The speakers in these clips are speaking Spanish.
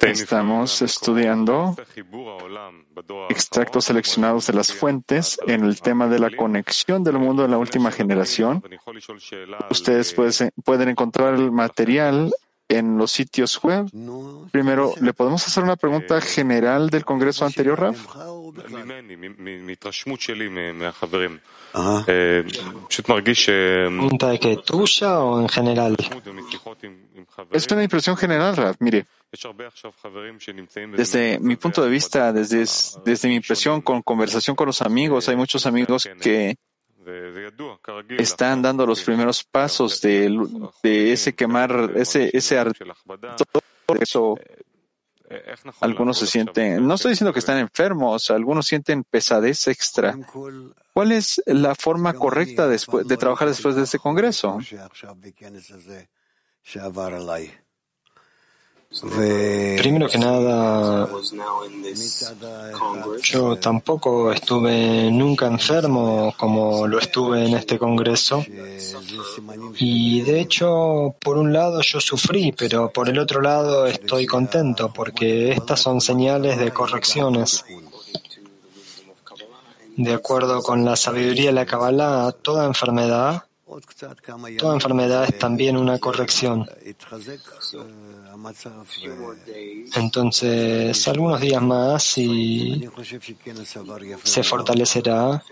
Estamos estudiando extractos seleccionados de las fuentes en el tema de la conexión del mundo en la última generación. Ustedes pueden encontrar el material en los sitios web. Primero, ¿le podemos hacer una pregunta general del Congreso anterior, Raf? ¿Pregunta de qué? ¿Tuya o en general? Es una impresión general, Raf. Mire, desde mi punto de vista, desde, desde mi impresión con conversación con los amigos, hay muchos amigos que están dando los primeros pasos de, de ese quemar, ese, ese eso algunos se sienten, no estoy diciendo que están enfermos, algunos sienten pesadez extra. ¿Cuál es la forma correcta después, de trabajar después de este congreso? Primero que nada, yo tampoco estuve nunca enfermo como lo estuve en este congreso. Y de hecho, por un lado yo sufrí, pero por el otro lado estoy contento porque estas son señales de correcciones. De acuerdo con la sabiduría de la Kabbalah, toda enfermedad, toda enfermedad es también una corrección. Entonces, algunos días más y se fortalecerá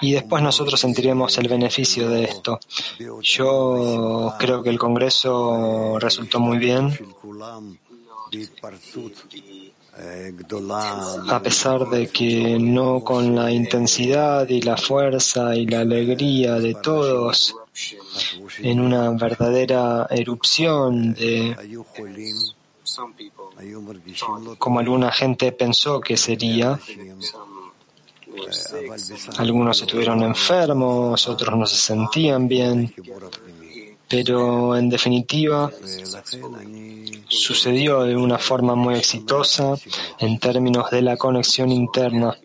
y después nosotros sentiremos el beneficio de esto. Yo creo que el Congreso resultó muy bien. A pesar de que no con la intensidad y la fuerza y la alegría de todos, en una verdadera erupción de como alguna gente pensó que sería. Algunos estuvieron enfermos, otros no se sentían bien, pero en definitiva sucedió de una forma muy exitosa en términos de la conexión interna.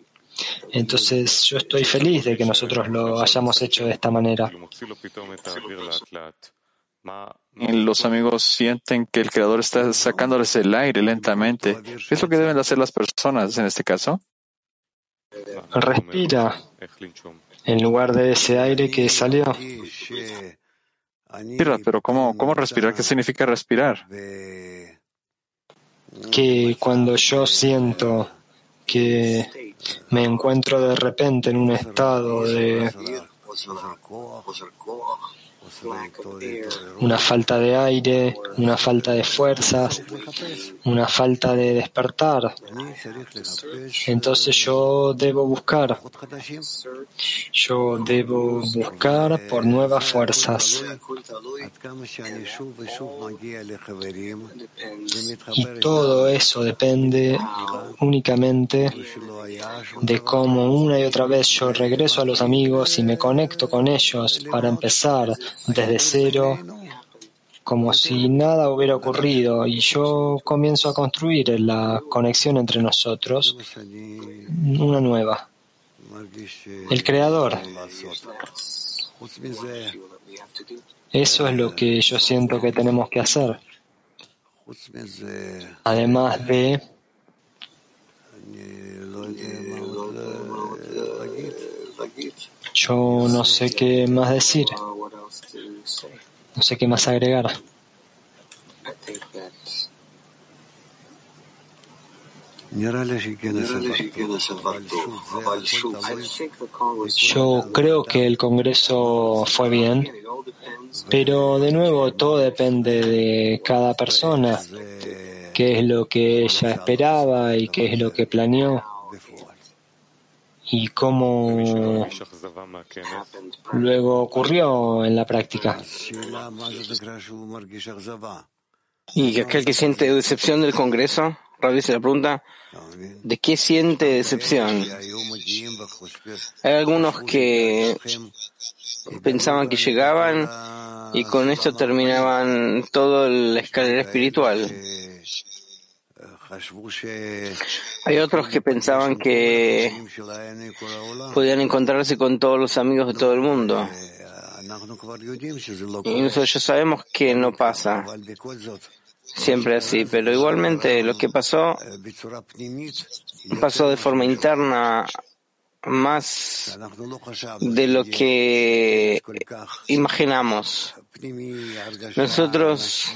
Entonces yo estoy feliz de que nosotros lo hayamos hecho de esta manera. Los amigos sienten que el Creador está sacándoles el aire lentamente. ¿Qué es lo que deben hacer las personas en este caso? Respira en lugar de ese aire que salió. Pero ¿cómo, cómo respirar? ¿Qué significa respirar? Que cuando yo siento que me encuentro de repente en un estado de una falta de aire, una falta de fuerzas, una falta de despertar. Entonces yo debo buscar, yo debo buscar por nuevas fuerzas. Y todo eso depende únicamente de cómo una y otra vez yo regreso a los amigos y me conecto con ellos para empezar desde cero, como si nada hubiera ocurrido, y yo comienzo a construir la conexión entre nosotros, una nueva. El creador. Eso es lo que yo siento que tenemos que hacer. Además de yo no sé qué más decir. No sé qué más agregar. Yo creo que el Congreso fue bien, pero de nuevo todo depende de cada persona, qué es lo que ella esperaba y qué es lo que planeó y cómo luego ocurrió en la práctica. Y aquel que siente decepción del Congreso, Rabbi se le pregunta, ¿de qué siente decepción? Hay algunos que pensaban que llegaban y con esto terminaban toda la escalera espiritual. Hay otros que pensaban que podían encontrarse con todos los amigos de todo el mundo. Y nosotros ya sabemos que no pasa. siempre así, pero igualmente lo que pasó pasó de forma interna más de lo que imaginamos. Nosotros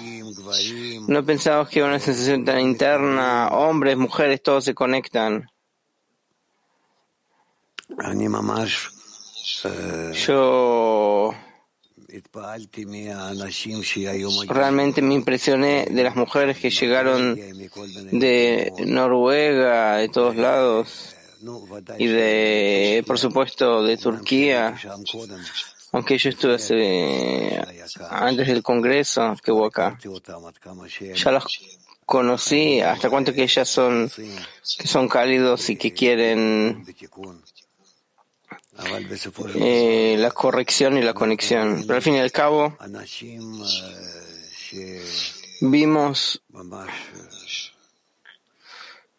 no pensamos que una sensación tan interna, hombres, mujeres, todos se conectan. Yo realmente me impresioné de las mujeres que llegaron de Noruega, de todos lados, y de, por supuesto, de Turquía, aunque yo estuve antes del Congreso que hubo acá. Ya las conocí, hasta cuánto que ellas son, que son cálidos y que quieren eh, la corrección y la conexión. Pero al fin y al cabo, vimos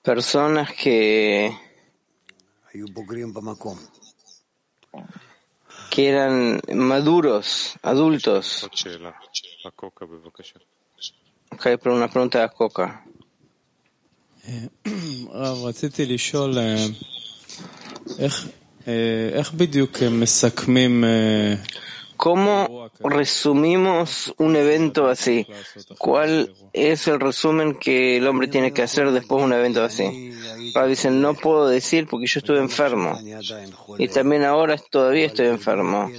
personas que, que eran maduros, adultos. Ok, pero una pregunta a Coca. ¿Cómo resumimos un evento así? ¿Cuál es el resumen que el hombre tiene que hacer después de un evento así? dicen, no puedo decir porque yo estuve enfermo. Y también ahora todavía estoy enfermo.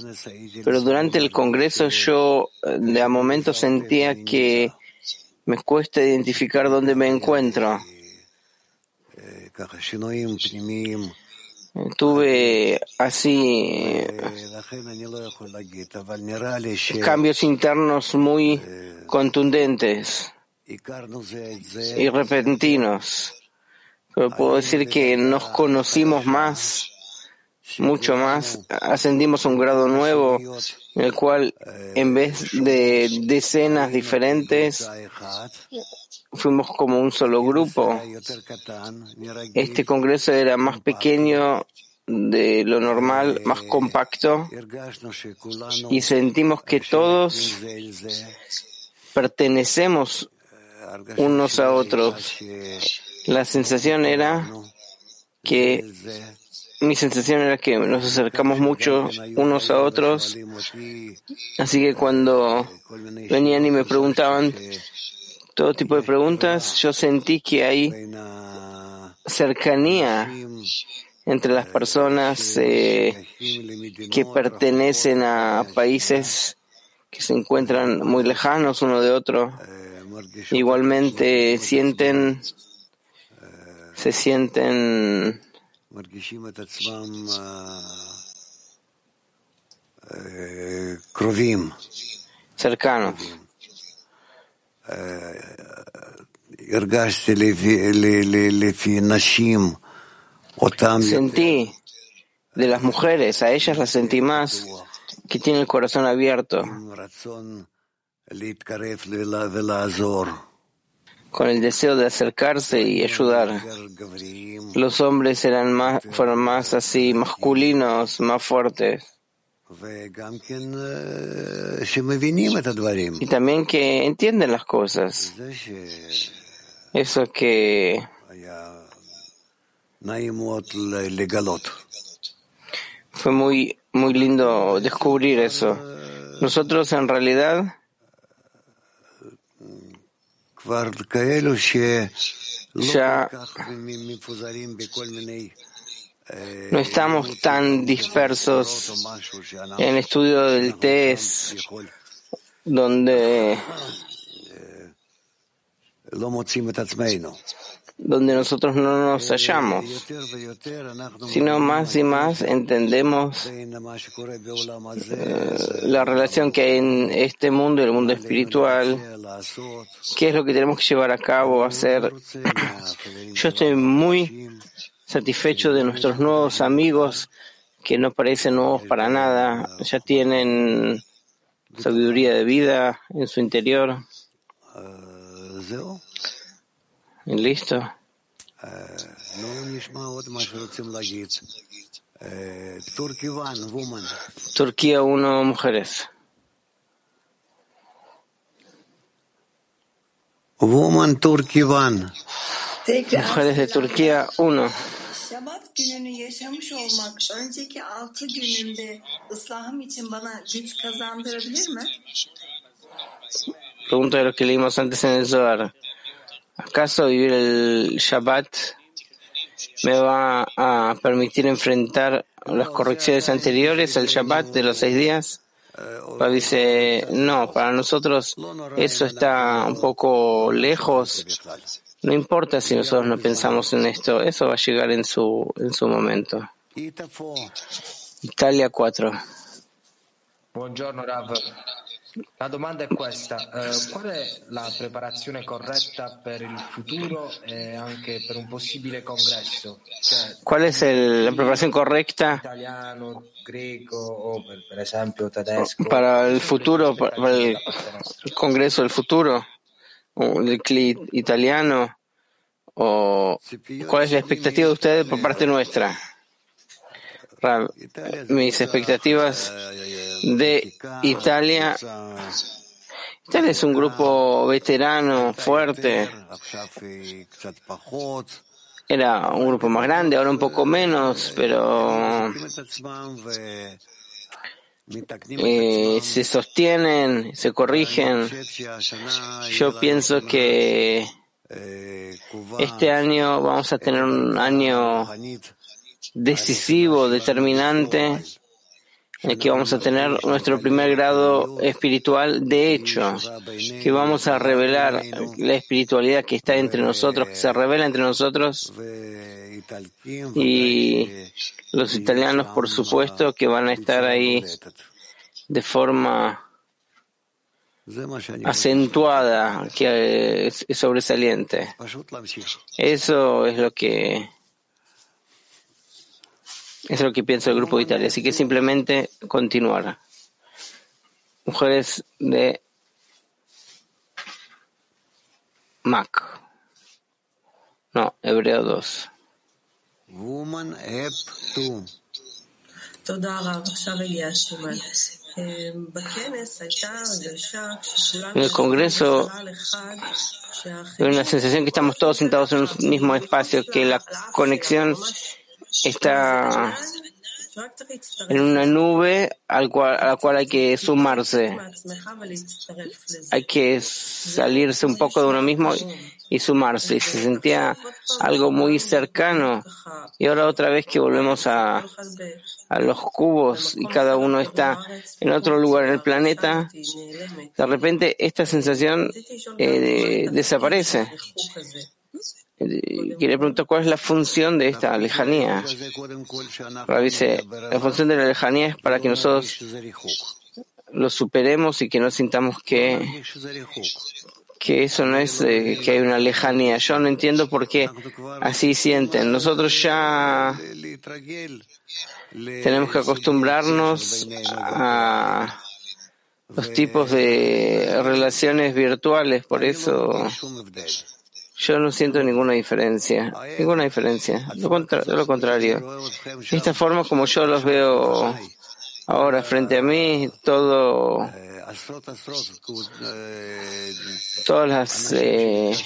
Pero durante el Congreso yo de a momento sentía que me cuesta identificar dónde me encuentro. Tuve así cambios internos muy contundentes y repentinos. Pero puedo decir que nos conocimos más, mucho más, ascendimos a un grado nuevo en el cual en vez de decenas diferentes fuimos como un solo grupo. Este congreso era más pequeño de lo normal, más compacto, y sentimos que todos pertenecemos unos a otros. La sensación era que mi sensación era que nos acercamos mucho unos a otros, así que cuando venían y me preguntaban, todo tipo de preguntas, yo sentí que hay cercanía entre las personas eh, que pertenecen a países que se encuentran muy lejanos uno de otro. Igualmente sienten, se sienten cercanos. Sentí de las mujeres, a ellas las sentí más, que tienen el corazón abierto, con el deseo de acercarse y ayudar. Los hombres eran más, fueron más así, masculinos, más fuertes. Y también que entienden las cosas. Eso que fue muy, muy lindo descubrir eso. Nosotros en realidad ya no estamos tan dispersos en el estudio del test, donde, donde nosotros no nos hallamos, sino más y más entendemos eh, la relación que hay en este mundo y el mundo espiritual, qué es lo que tenemos que llevar a cabo, hacer. Yo estoy muy satisfecho de nuestros nuevos amigos que no parecen nuevos para nada, ya tienen sabiduría de vida en su interior. ¿Listo? Turquía uno mujeres. Mujeres de Turquía 1. Pregunta de lo que leímos antes en el Zohar. ¿Acaso vivir el Shabbat me va a permitir enfrentar las correcciones anteriores al Shabbat de los seis días? dice, no, para nosotros eso está un poco lejos. No importa si nosotros no pensamos en esto, eso va a llegar en su, en su momento. Italia 4. Buongiorno Rav. La domanda è questa, eh, qual è la preparazione corretta per il futuro e anche per un possibile congresso? Cioè, ¿Cuál es el, la preparación correcta italiano, greco o per, per esempio tedesco? para el futuro, para el congreso del futuro, el CLI italiano? ¿O cuál es la expectativa de ustedes por parte nuestra? mis expectativas de Italia. Italia es un grupo veterano, fuerte. Era un grupo más grande, ahora un poco menos, pero eh, se sostienen, se corrigen. Yo pienso que este año vamos a tener un año decisivo, determinante, en el que vamos a tener nuestro primer grado espiritual. De hecho, que vamos a revelar la espiritualidad que está entre nosotros, que se revela entre nosotros y los italianos, por supuesto, que van a estar ahí de forma acentuada, que es sobresaliente. Eso es lo que es lo que piensa el Grupo de Italia. Así que simplemente continuar. Mujeres de Mac. No, Hebreo 2. Woman App 2. En el Congreso hay una sensación que estamos todos sentados en un mismo espacio, que la conexión está en una nube al cual, a la cual hay que sumarse. Hay que salirse un poco de uno mismo y sumarse. Y se sentía algo muy cercano. Y ahora otra vez que volvemos a, a los cubos y cada uno está en otro lugar en el planeta, de repente esta sensación eh, desaparece. Quiere preguntar cuál es la función de esta lejanía. dice, la función de la lejanía es para que nosotros lo superemos y que no sintamos que, que eso no es eh, que hay una lejanía. Yo no entiendo por qué así sienten. Nosotros ya tenemos que acostumbrarnos a los tipos de relaciones virtuales, por eso yo no siento ninguna diferencia, ninguna diferencia. Lo, lo contrario. Esta forma, como yo los veo ahora frente a mí, todo, todas las eh,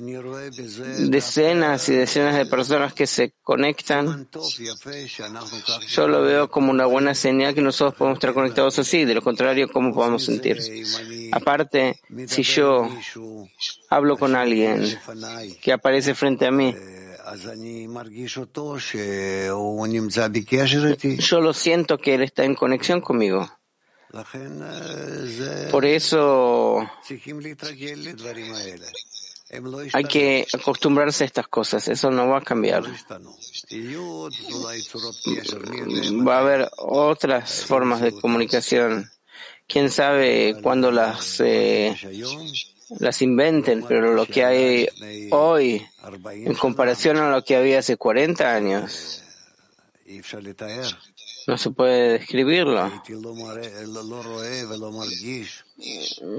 decenas y decenas de personas que se conectan, yo lo veo como una buena señal que nosotros podemos estar conectados así, de lo contrario, ¿cómo podemos sentir? Aparte, si yo hablo con alguien que aparece frente a mí, yo lo siento que él está en conexión conmigo. Por eso hay que acostumbrarse a estas cosas, eso no va a cambiar. Va a haber otras formas de comunicación. Quién sabe cuándo las, eh, las inventen, pero lo que hay hoy, en comparación a lo que había hace 40 años, no se puede describirlo.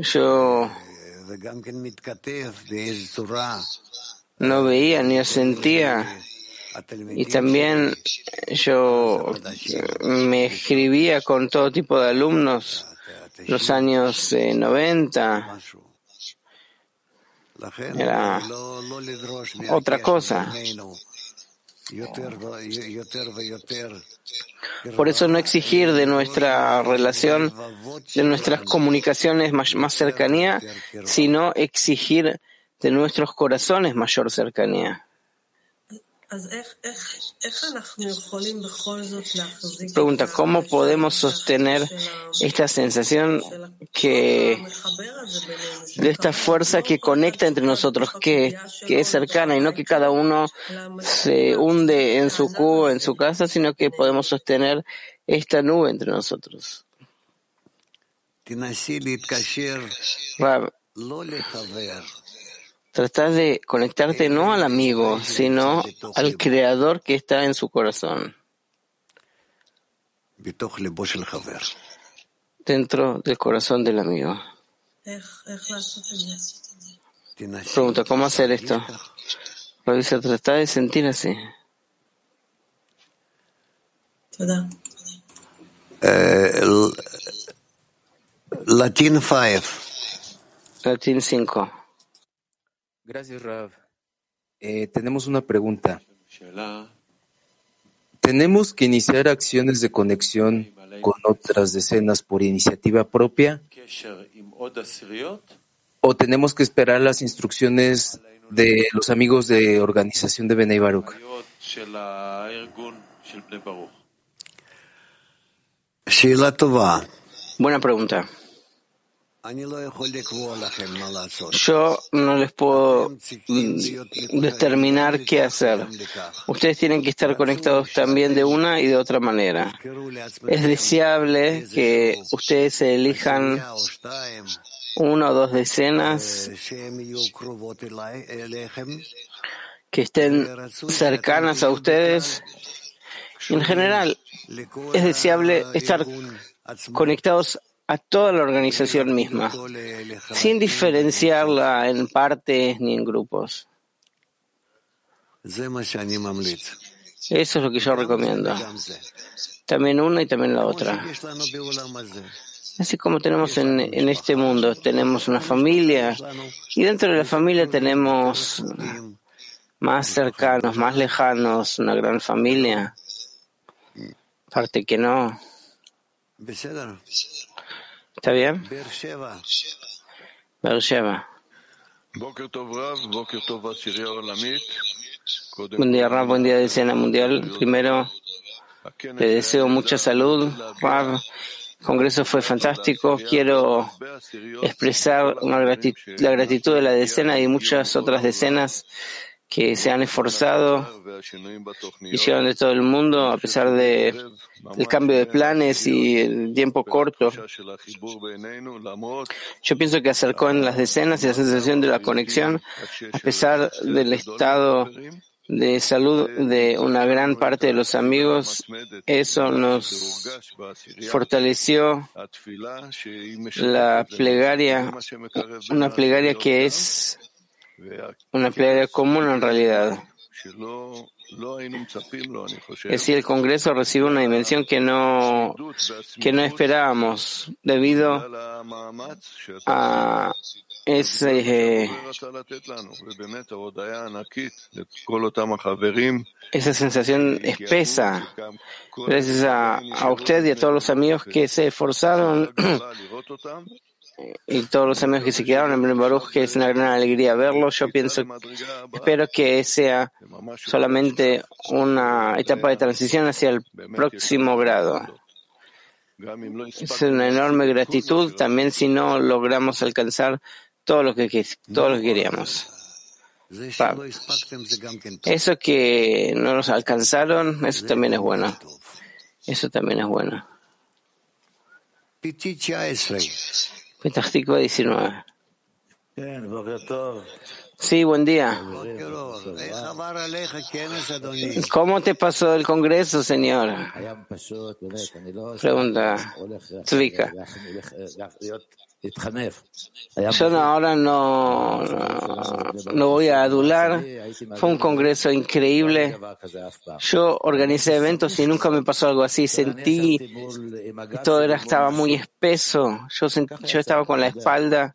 Yo no veía ni sentía. Y también yo me escribía con todo tipo de alumnos los años 90. era otra cosa. Por eso no exigir de nuestra relación, de nuestras comunicaciones más, más cercanía, sino exigir de nuestros corazones mayor cercanía. Pregunta, ¿cómo podemos sostener esta sensación que de esta fuerza que conecta entre nosotros, que, que es cercana y no que cada uno se hunde en su cubo, en su casa, sino que podemos sostener esta nube entre nosotros? Trata de conectarte no al amigo, sino al creador que está en su corazón. Dentro del corazón del amigo. Pregunta, ¿cómo hacer esto? Revisa, trata de sentir así. Latin 5. Latín 5. Gracias, Rav. Eh, tenemos una pregunta. ¿Tenemos que iniciar acciones de conexión con otras decenas por iniciativa propia? ¿O tenemos que esperar las instrucciones de los amigos de organización de Benei Baruch? Buena pregunta. Yo no les puedo determinar qué hacer. Ustedes tienen que estar conectados también de una y de otra manera. Es deseable que ustedes elijan una o dos decenas que estén cercanas a ustedes. En general, es deseable estar conectados a toda la organización misma, sin diferenciarla en partes ni en grupos. Eso es lo que yo recomiendo. También una y también la otra. Así como tenemos en, en, este mundo, tenemos una familia y dentro de la familia tenemos más cercanos, más lejanos, una gran familia. Parte que no. ¿Está bien? Beersheba. Buen día, Rav. Buen día de escena mundial. Primero, le deseo mucha salud, Rav. El congreso fue fantástico. Quiero expresar una gratitud, la gratitud de la decena y muchas otras decenas que se han esforzado llevan de todo el mundo a pesar de el cambio de planes y el tiempo corto. Yo pienso que acercó en las decenas y la sensación de la conexión, a pesar del estado de salud de una gran parte de los amigos, eso nos fortaleció la plegaria, una plegaria que es una plegaria común en realidad. Es decir, el Congreso recibe una dimensión que no, que no esperábamos debido a ese, esa sensación espesa. Gracias a, a usted y a todos los amigos que se esforzaron y todos los amigos que se quedaron en Baruch, que es una gran alegría verlos. Yo pienso, espero que sea solamente una etapa de transición hacia el próximo grado. Es una enorme gratitud también si no logramos alcanzar todo lo que, todo lo que queríamos. Eso que no nos alcanzaron, eso también es bueno. Eso también es bueno. Petah 19. Sí, buen día. ¿Cómo te pasó el Congreso, señor? Pregunta Zvika. Yo no, ahora no, no, voy a adular. Fue un congreso increíble. Yo organicé eventos y nunca me pasó algo así. Sentí que todo era, estaba muy espeso. Yo, yo estaba con la espalda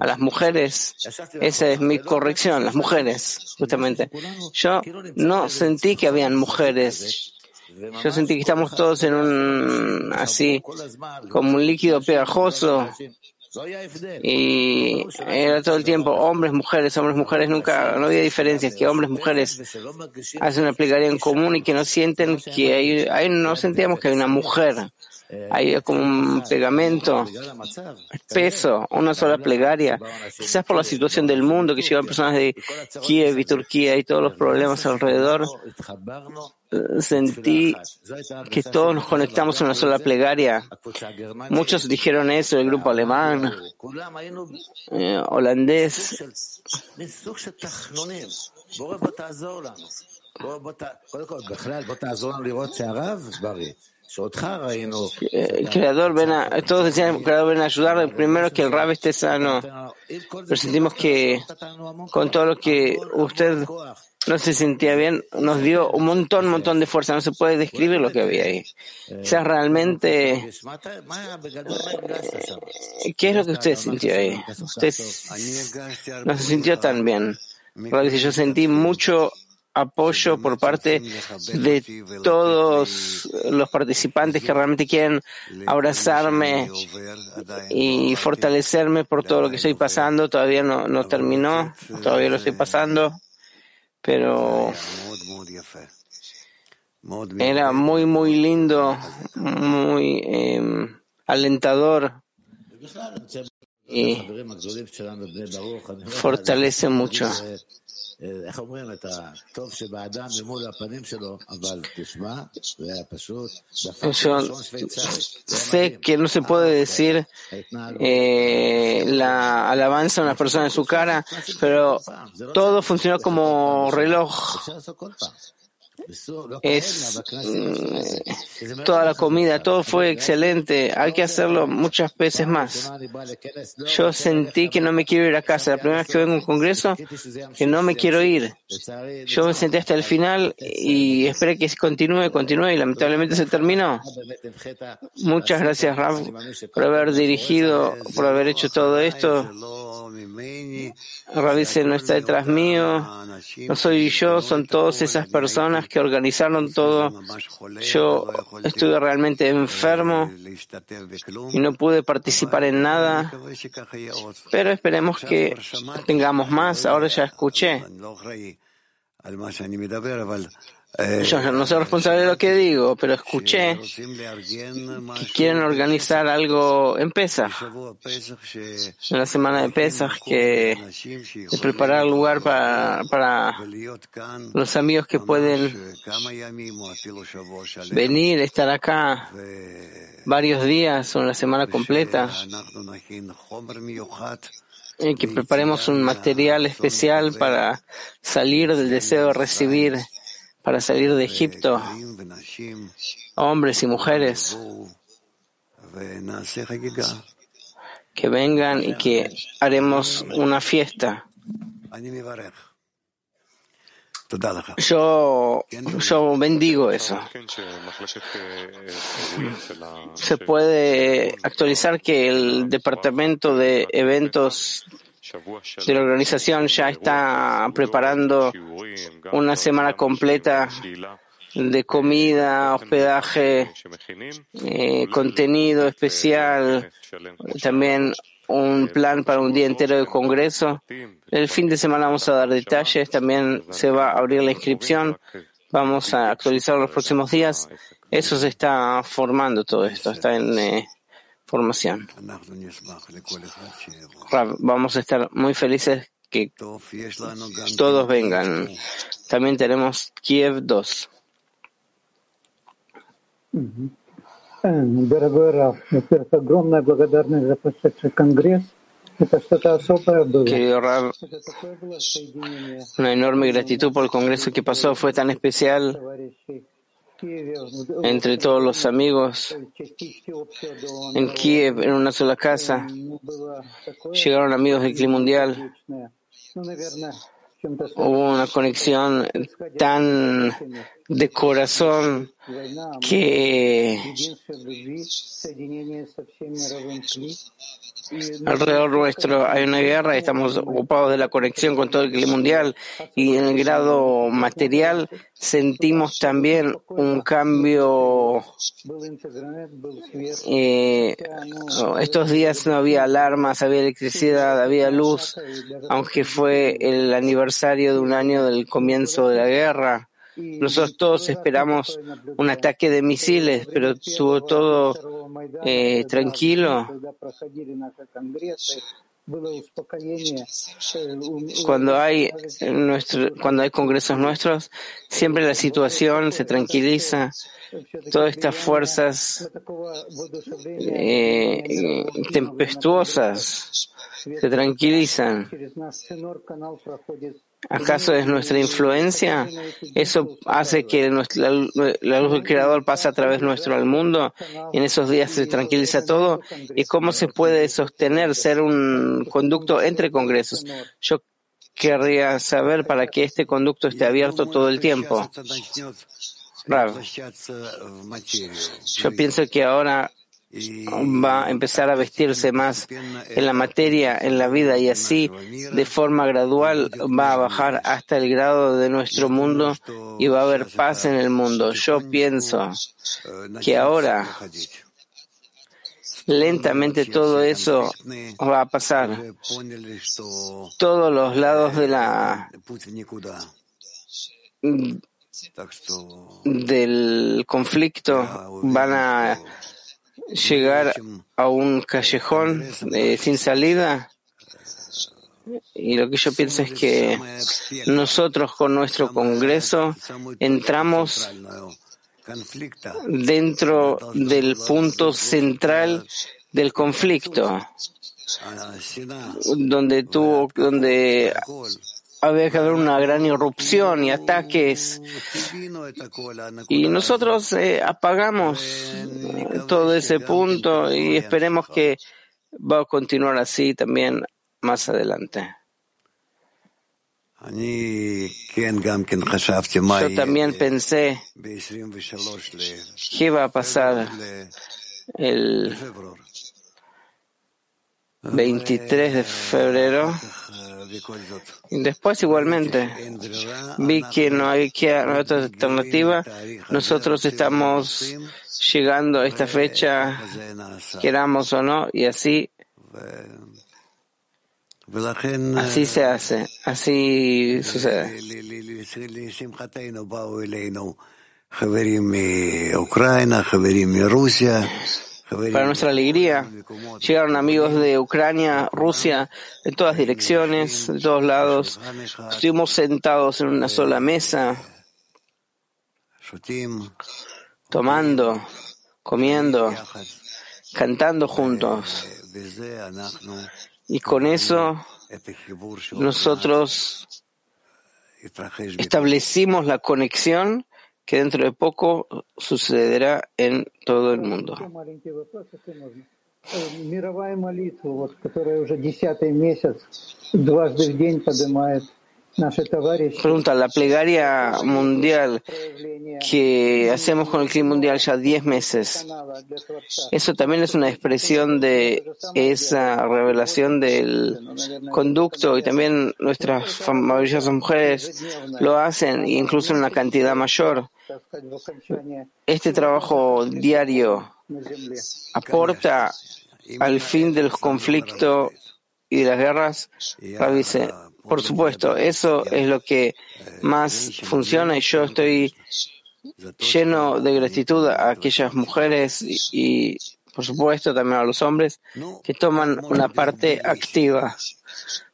a las mujeres. Esa es mi corrección, las mujeres, justamente. Yo no sentí que habían mujeres. Yo sentí que estamos todos en un, así, como un líquido pegajoso y era todo el tiempo hombres, mujeres, hombres, mujeres, nunca, no había diferencias, que hombres, mujeres hacen una plegaria en común y que no sienten que hay, hay no sentíamos que hay una mujer. Hay como un pegamento, peso, una sola plegaria. Quizás por la situación del mundo, que llevan personas de Kiev y Turquía y todos los problemas alrededor, sentí que todos nos conectamos en una sola plegaria. Muchos dijeron eso, el grupo alemán, eh, holandés. El creador ven a, todos decían, el creador ven a ayudar primero que el rab esté sano. Pero sentimos que con todo lo que usted no se sentía bien, nos dio un montón, un montón de fuerza. No se puede describir lo que había ahí. O sea, realmente, ¿qué es lo que usted sintió ahí? Usted no se sintió tan bien. Yo sentí mucho apoyo por parte de todos los participantes que realmente quieren abrazarme y fortalecerme por todo lo que estoy pasando. Todavía no, no terminó, todavía lo estoy pasando, pero era muy, muy lindo, muy eh, alentador y fortalece mucho. Yo sé que no se puede decir eh, la alabanza a una persona en su cara, pero todo funcionó como reloj es mm, toda la comida, todo fue excelente. Hay que hacerlo muchas veces más. Yo sentí que no me quiero ir a casa. La primera vez que vengo a un congreso, que no me quiero ir. Yo me senté hasta el final y esperé que continúe, continúe y lamentablemente se terminó. Muchas gracias, Raf, por haber dirigido, por haber hecho todo esto. Rav no está detrás mío, no soy yo, son todas esas personas que organizaron todo. Yo estuve realmente enfermo y no pude participar en nada, pero esperemos que tengamos más. Ahora ya escuché. Yo no soy responsable de lo que digo, pero escuché que quieren organizar algo en Pesach, en la semana de Pesach, que de preparar lugar para, para los amigos que pueden venir, estar acá varios días o una semana completa y que preparemos un material especial para salir del deseo de recibir para salir de Egipto, hombres y mujeres, que vengan y que haremos una fiesta. Yo, yo bendigo eso. Se puede actualizar que el departamento de eventos de la organización ya está preparando una semana completa de comida, hospedaje, eh, contenido especial, también un plan para un día entero de congreso. El fin de semana vamos a dar detalles, también se va a abrir la inscripción, vamos a actualizar los próximos días. Eso se está formando todo esto, está en eh, formación. Vamos a estar muy felices que todos vengan. También tenemos Kiev 2. Дорогой Раф, во-первых, огромная благодарность за прошедший конгресс. Querido Rab, una enorme gratitud por el congreso que pasó, fue tan especial entre todos los amigos en Kiev, en una sola casa. Llegaron amigos del clima mundial. Hubo una conexión tan de corazón que alrededor nuestro hay una guerra estamos ocupados de la conexión con todo el clima mundial y en el grado material sentimos también un cambio. Eh, estos días no había alarmas, había electricidad, había luz, aunque fue el aniversario de un año del comienzo de la guerra. Nosotros todos esperamos un ataque de misiles, pero estuvo todo eh, tranquilo. Cuando hay, nuestro, cuando hay congresos nuestros, siempre la situación se tranquiliza. Todas estas fuerzas eh, tempestuosas se tranquilizan. ¿Acaso es nuestra influencia? Eso hace que la luz del Creador pase a través nuestro al mundo en esos días se tranquiliza todo. ¿Y cómo se puede sostener ser un conducto entre congresos? Yo querría saber para que este conducto esté abierto todo el tiempo. Yo pienso que ahora va a empezar a vestirse más en la materia, en la vida, y así, de forma gradual, va a bajar hasta el grado de nuestro mundo y va a haber paz en el mundo. Yo pienso que ahora, lentamente todo eso va a pasar. Todos los lados de la del conflicto van a llegar a un callejón eh, sin salida. Y lo que yo pienso es que nosotros con nuestro Congreso entramos dentro del punto central del conflicto, donde tuvo, donde había que haber una gran irrupción y ataques. Y nosotros eh, apagamos eh, todo ese punto y esperemos que va a continuar así también más adelante. Yo también pensé qué va a pasar el 23 de febrero después igualmente vi que no hay, que, otra alternativa. Nosotros estamos llegando a esta fecha, queramos o no, y así Así se hace, así sucede. Para nuestra alegría, llegaron amigos de Ucrania, Rusia, de todas direcciones, de todos lados. Estuvimos sentados en una sola mesa, tomando, comiendo, cantando juntos. Y con eso nosotros establecimos la conexión que dentro de poco sucederá en todo el mundo. Pregunta, la plegaria mundial que hacemos con el clima mundial ya 10 meses, ¿eso también es una expresión de esa revelación del conducto y también nuestras maravillosas mujeres lo hacen, incluso en una cantidad mayor? Este trabajo diario aporta al fin del conflicto y de las guerras, dice, por supuesto, eso es lo que más funciona y yo estoy lleno de gratitud a aquellas mujeres y, por supuesto también a los hombres que toman una parte activa.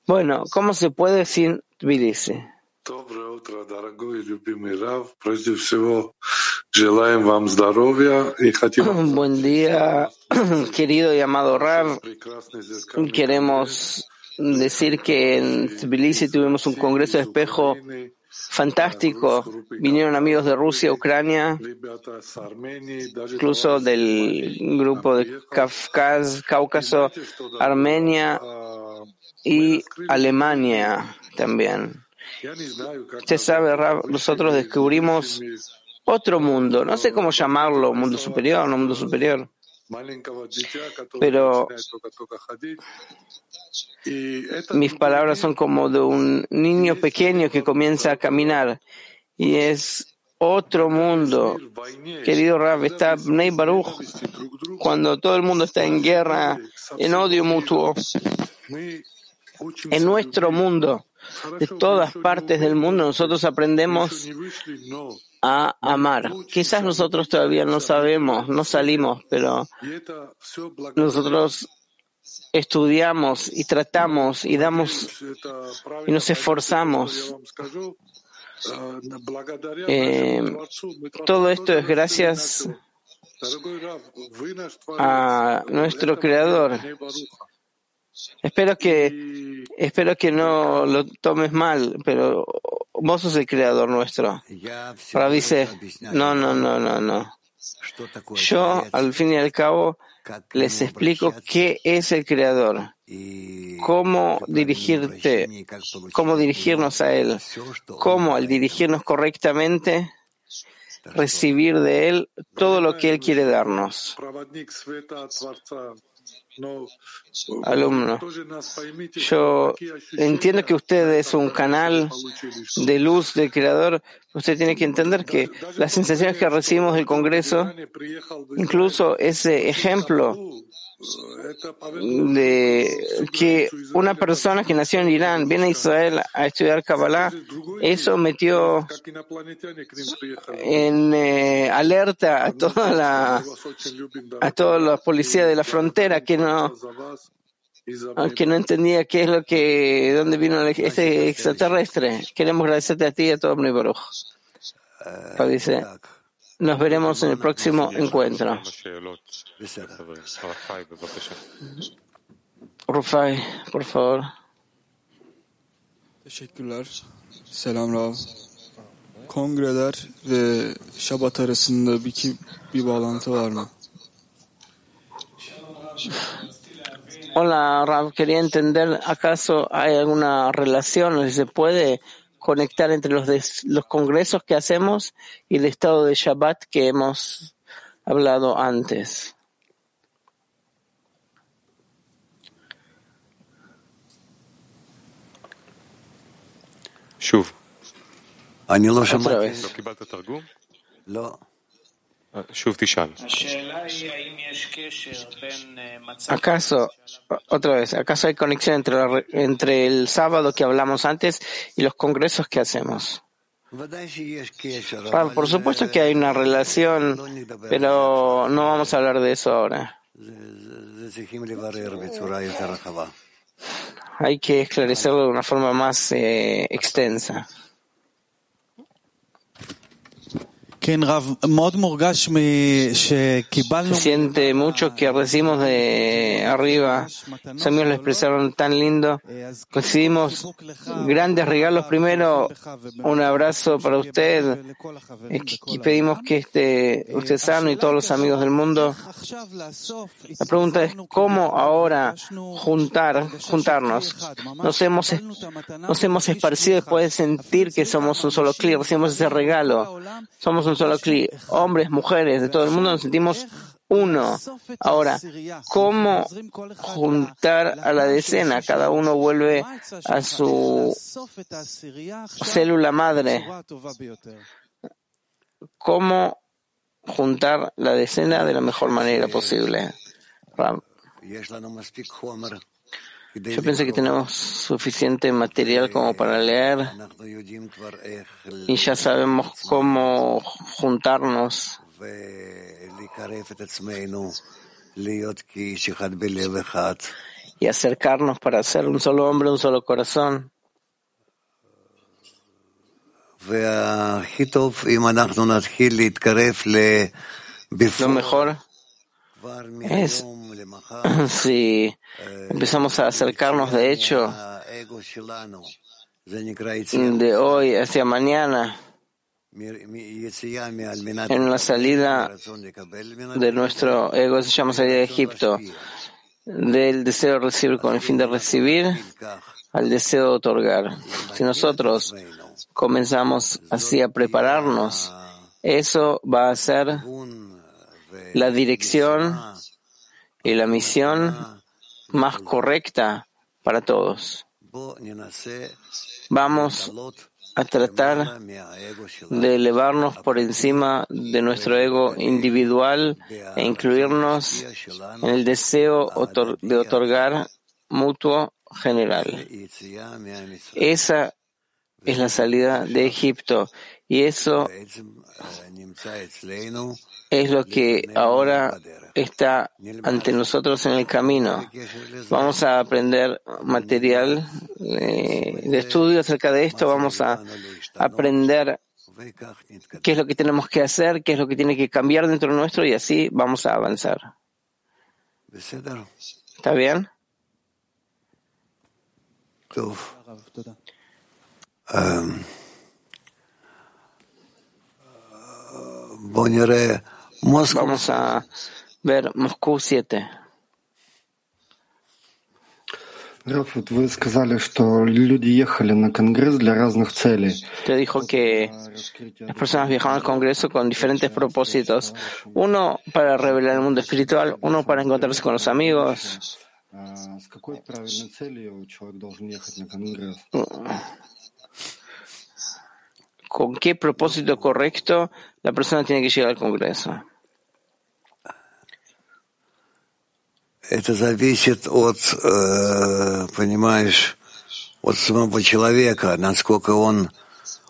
Bueno, ¿cómo se puede sin Tbilisi? Buen día, querido y amado Rav. Queremos decir que en Tbilisi tuvimos un congreso de espejo fantástico. Vinieron amigos de Rusia, Ucrania, incluso del grupo de Kafkaz, Cáucaso, Armenia y Alemania también. Usted sabe, nosotros descubrimos otro mundo, no sé cómo llamarlo, mundo superior, no mundo superior, pero mis palabras son como de un niño pequeño que comienza a caminar y es otro mundo. Querido Rav, está Bnei Baruch cuando todo el mundo está en guerra, en odio mutuo. En nuestro mundo, de todas partes del mundo, nosotros aprendemos a amar. Quizás nosotros todavía no sabemos, no salimos, pero nosotros estudiamos y tratamos y damos y nos esforzamos. Eh, todo esto es gracias a nuestro Creador. Espero que, espero que no lo tomes mal, pero vos sos el creador nuestro. Ahora dice, no, no, no, no, no. Yo, al fin y al cabo, les explico qué es el creador, cómo dirigirte, cómo dirigirnos a él, cómo al dirigirnos correctamente recibir de él todo lo que él quiere darnos alumno. Yo entiendo que usted es un canal de luz del Creador. Usted tiene que entender que las sensaciones que recibimos del Congreso, incluso ese ejemplo de que una persona que nació en Irán viene a Israel a estudiar Kabbalah, eso metió en eh, alerta a toda la a toda la policía de la frontera que no que no entendía qué es lo que dónde vino este extraterrestre. Queremos agradecerte a ti y a todo mi Baruch. Dice, nos veremos en el próximo encuentro. Rufai, por favor. Selam Rav. Kongreler ve Şabat arasında bir, bir bağlantı var mı? Hola, Rav. Quería entender, ¿acaso hay alguna relación? Se puede conectar entre los, los congresos que hacemos y el estado de Shabbat que hemos hablado antes. Otra vez. ¿Acaso, otra vez, acaso hay conexión entre, entre el sábado que hablamos antes y los congresos que hacemos? por supuesto que hay una relación, pero no vamos a hablar de eso ahora. Hay que esclarecerlo de una forma más eh, extensa. Se siente mucho que recibimos de arriba. Los amigos lo expresaron tan lindo. Recibimos grandes regalos. Primero, un abrazo para usted. Y pedimos que esté usted sano y todos los amigos del mundo. La pregunta es cómo ahora juntar, juntarnos. Nos hemos, nos hemos esparcido después de sentir que somos un solo clic. Recibimos ese regalo. Somos un solo. Hombres, mujeres, de todo el mundo nos sentimos uno. Ahora, ¿cómo juntar a la decena? Cada uno vuelve a su célula madre. ¿Cómo juntar la decena de la mejor manera posible? Yo pienso que tenemos suficiente material como para leer. Y ya sabemos cómo juntarnos. y acercarnos para ser un solo hombre, un solo corazón. Lo mejor es si empezamos a acercarnos, de hecho, de hoy hacia mañana, en la salida de nuestro ego, se llama salida de Egipto, del deseo de recibir con el fin de recibir al deseo de otorgar. Si nosotros comenzamos así a prepararnos, eso va a ser la dirección y la misión más correcta para todos. Vamos a tratar de elevarnos por encima de nuestro ego individual e incluirnos en el deseo de otorgar mutuo general. Esa es la salida de Egipto y eso es lo que ahora está ante nosotros en el camino. Vamos a aprender material eh, de estudio acerca de esto, vamos a aprender qué es lo que tenemos que hacer, qué es lo que tiene que cambiar dentro de nuestro y así vamos a avanzar. ¿Está bien? Vamos a ver Moscú 7. Te dijo que las personas viajaron al Congreso con diferentes propósitos. Uno para revelar el mundo espiritual, uno para encontrarse con los amigos. ¿Con qué propósito correcto la persona tiene que llegar al Congreso? Это зависит от, понимаешь, от самого человека, насколько он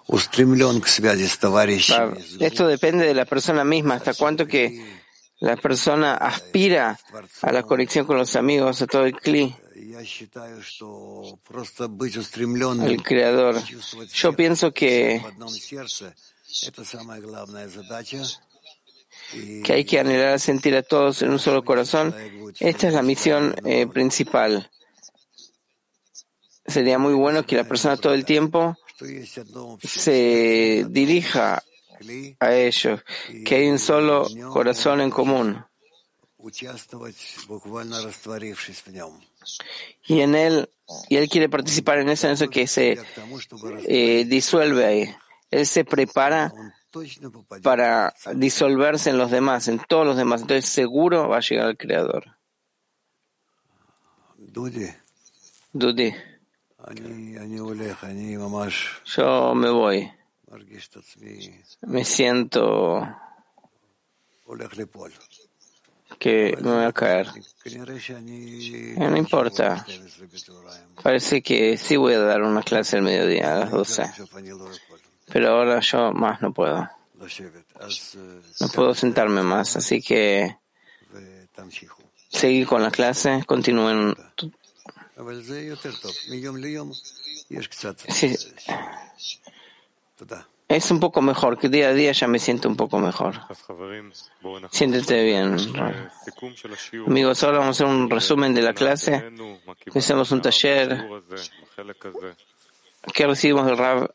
устремлен к связи с товарищами. Esto depende de la persona misma, hasta cuánto que la persona aspira a la conexión con los amigos, a todo el cli, el creador. Yo pienso que que hay que anhelar sentir a todos en un solo corazón. Esta es la misión eh, principal. Sería muy bueno que la persona todo el tiempo se dirija a ellos, que hay un solo corazón en común. Y en él, y él quiere participar en eso, en eso que se eh, disuelve ahí. Él se prepara para disolverse en los demás, en todos los demás. Entonces seguro va a llegar al Creador. Dudi. Yo me voy. Me siento que me voy a caer. No importa. Parece que sí voy a dar una clase al mediodía a las 12 pero ahora yo más no puedo. No puedo sentarme más, así que seguí con la clase, continúen. Sí. Es un poco mejor, que día a día ya me siento un poco mejor. Siéntete bien. Amigos, ahora vamos a hacer un resumen de la clase. Hacemos un taller. ¿Qué recibimos del Rab